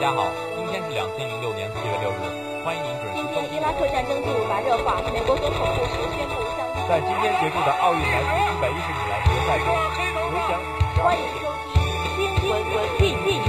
家好，今天是两千零六年四月六日，欢迎您准时收听。伊拉克战争进入白热化，美国总统布什宣布向在今天结束的奥运男子一百一十米栏决赛中，刘翔欢迎收听新闻文进进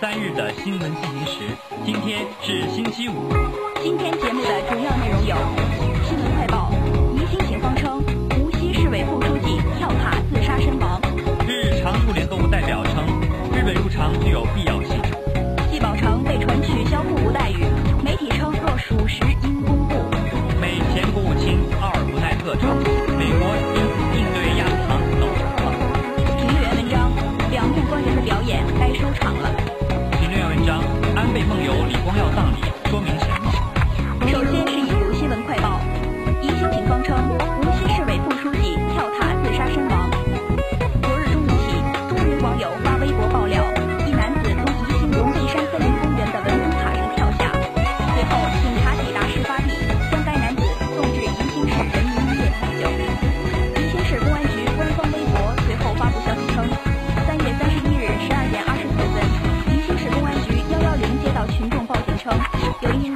三日的新闻进行时。今天是星期五。今天节目的主要内容有：新闻快报，宜兴警方称无锡市委副书记跳塔自杀身亡；日常驻联合国代表称，日本入常具有必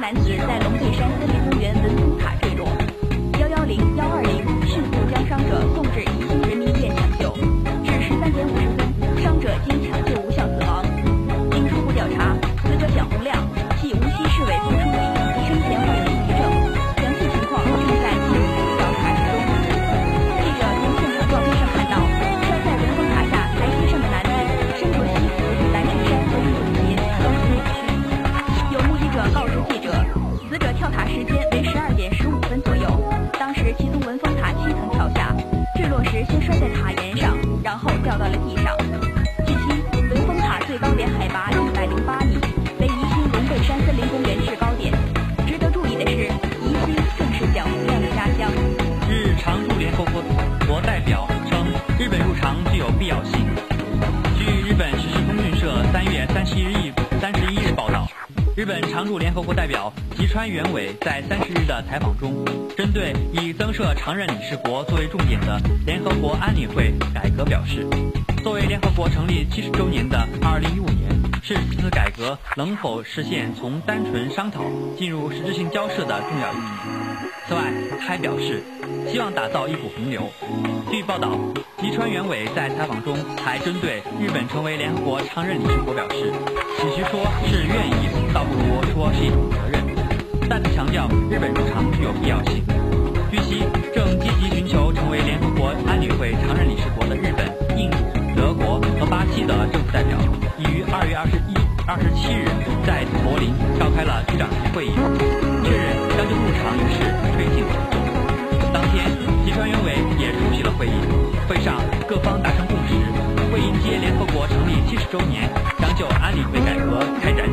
男子在国代表称，日本入常具有必要性。据日本时事通讯社三月三十一日三十一日报道，日本常驻联合国代表吉川元伟在三十日的采访中，针对以增设常任理事国作为重点的联合国安理会改革表示，作为联合国成立七十周年的二零一五年，是此次改革能否实现从单纯商讨进入实质性交涉的重要意义。此外，他还表示，希望打造一股洪流。据报道，吉川元伟在采访中还针对日本成为联合国常任理事国表示，与其说是愿意，倒不如说是一种责任。再次强调日本入常具有必要性。据悉，正积极寻求成为联合国安理会常任理事国的日本、印度、德国和巴西的政府代表，于二月二十一、二十七日在柏林召开了局长级会议，确认将就入场仪式推进。当天，集团原委也出席了会议，会上各方达成共识，为迎接联合国成立七十周年，将就安理会改革开展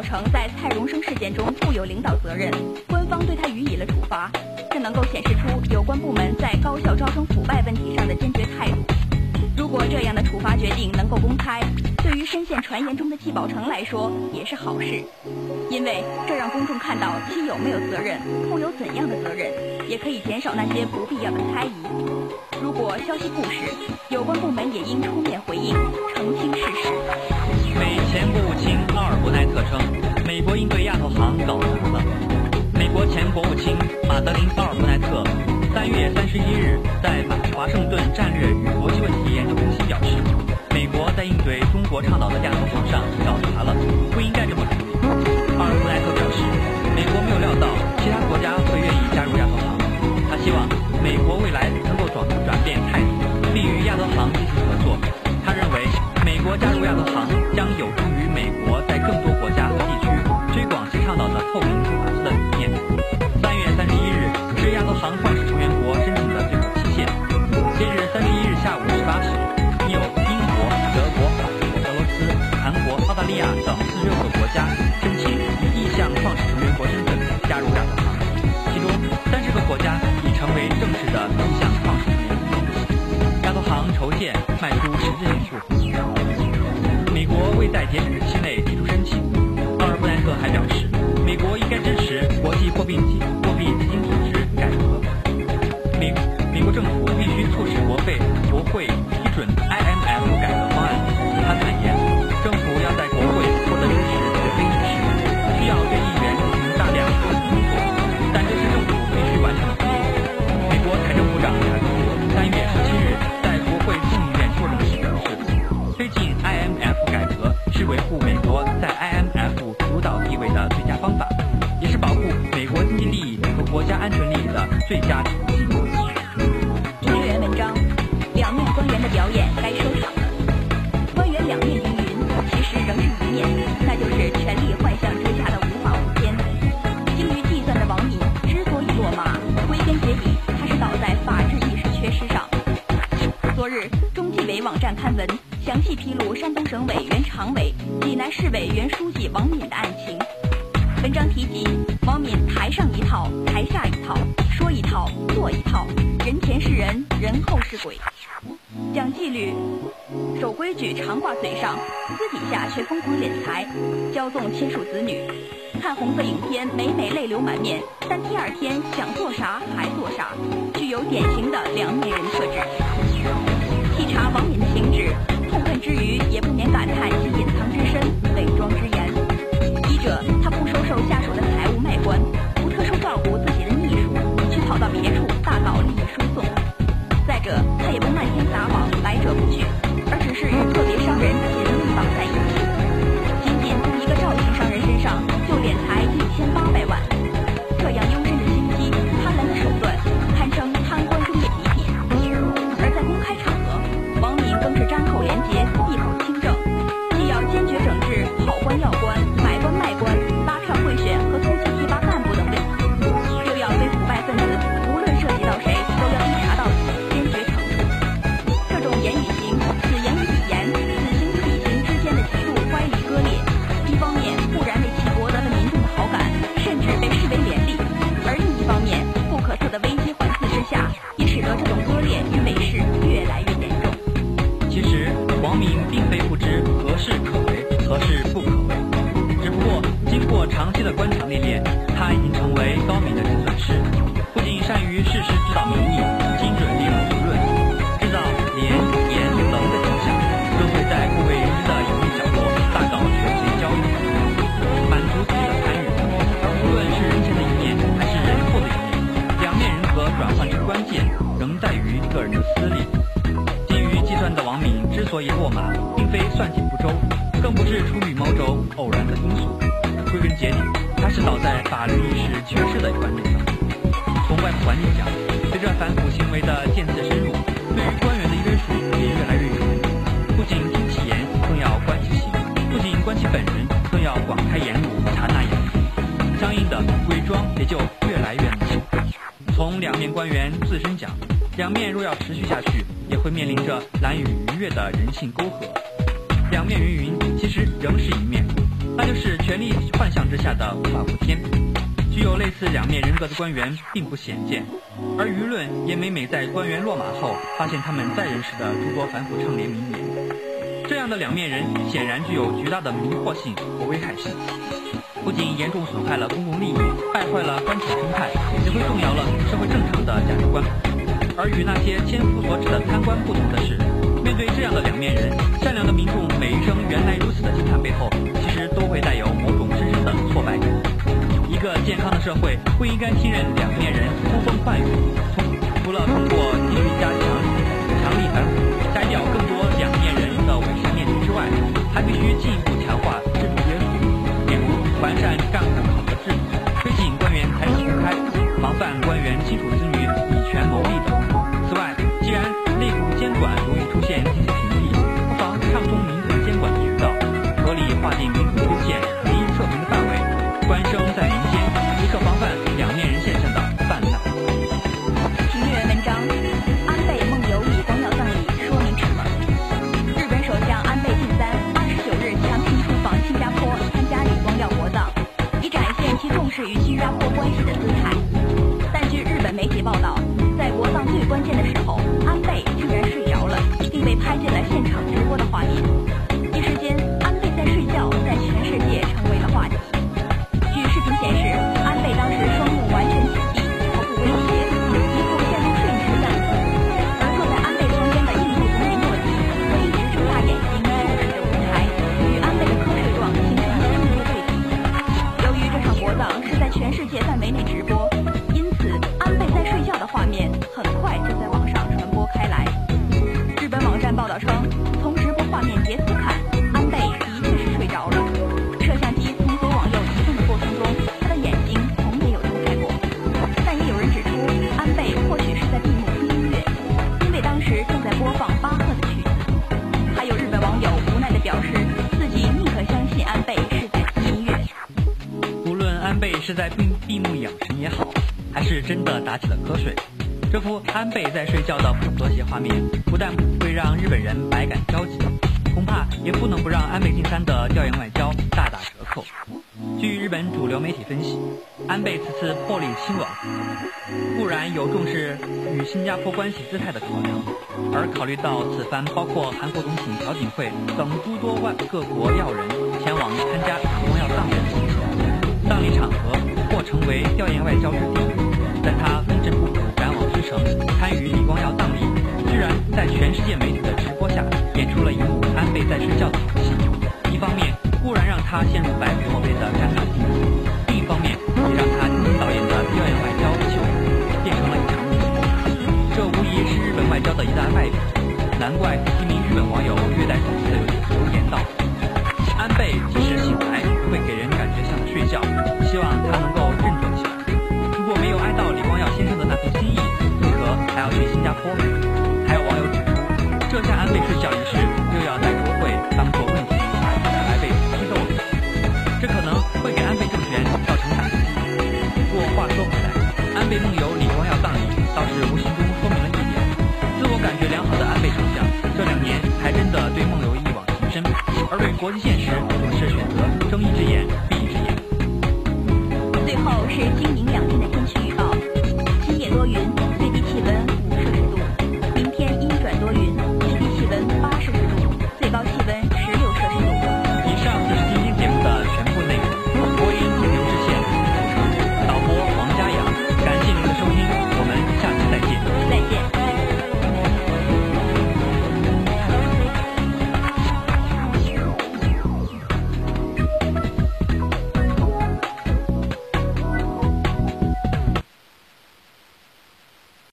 如果季宝成在蔡荣生事件中负有领导责任，官方对他予以了处罚，这能够显示出有关部门在高校招生腐败问题上的坚决态度。如果这样的处罚决定能够公开，对于深陷传言中的季宝成来说也是好事，因为这让公众看到其有没有责任，负有怎样的责任，也可以减少那些不必要的猜疑。如果消息不实，有关部门也应出面回应，澄清事实。美前国务卿奥尔布奈特称，美国应对亚投行搞砸了。美国前国务卿马德琳·奥尔布奈特三月三十一日在华盛顿战略与国际问题研究中心表示，美国在应对中国倡导的亚创始成员国申请的最后期限。截至三十一日下午十八时，已有英国、德国、法国、俄罗斯、韩国、澳大利亚等四十六个国家申请以意向创始成员国身份加入亚投行，其中三十个国家已成为正式的意向创始成员国。亚投行筹建迈出实质性步。美国未在截止期内利益的最佳途径。学员文章：两面官员的表演该收场了。官员两面云云，其实仍是一面，那就是权力幻象之下的无法无天。精于计算的王敏之所以落马，归根结底他是倒在法治意识缺失上。昨日，中纪委网站刊文，详细披露山东省委原常委、济南市委原书记王敏的案情。文章提及，王敏台上一套，台下一套，说一套，做一套，人前是人，人后是鬼，讲纪律，守规矩，常挂嘴上，私底下却疯狂敛财，骄纵亲属子女。看红色影片，每每泪流满面，但第二天想做啥还做啥，具有典型的两面人特质。细查王敏敏之所以落马，并非算计不周，更不是出于某种偶然的因素。归根结底，他是倒在法律意识缺失的观点上。从外部环境讲，随着反腐行为的渐次深入，对于官员的约束也越来越严。不仅听其言，更要观其行；不仅观其本人，更要广开言路，察纳言。相应的，伪装也就越来越明显。从两面官员自身讲，两面若要持续下去，也会面临着难以逾越的人性沟壑。两面云云，其实仍是一面，那就是权力幻象之下的无法无天。具有类似两面人格的官员并不鲜见，而舆论也每每在官员落马后，发现他们在人时的诸多反腐倡廉名言。这样的两面人显然具有巨大的迷惑性和危害性，不仅严重损害了公共利益，败坏了官场生态，也会动摇了社会正常的价值观。而与那些千夫所指的贪官不同的是，面对这样的两面人，善良的民众每一声原来如此的惊叹背后，其实都会带有某种深深的挫败感。一个健康的社会不应该信任两面人呼风唤雨，除了通过继续加强强力反腐，摘掉更多两面人是在闭闭目养神也好，还是真的打起了瞌睡，这幅安倍在睡觉的不和谐画面，不但会让日本人百感交集，恐怕也不能不让安倍晋三的调研外交大打折扣。据日本主流媒体分析，安倍此次破例亲往，固然有重视与新加坡关系姿态的考量，而考虑到此番包括韩国总统朴槿惠等诸多外各国要人前往参加李光耀葬礼葬礼场合或成为调研外交之地，但他风尘仆仆赶往之城参与李光耀葬礼，居然在全世界媒体的直播下演出了一幕安倍在睡觉的好戏。一方面固然让他陷入百口莫辩的尴尬境地，另一方面也让他精心导演的调研外交秀变成了一场梦。这无疑是日本外交的一大败笔。难怪一名日本网友略带讽刺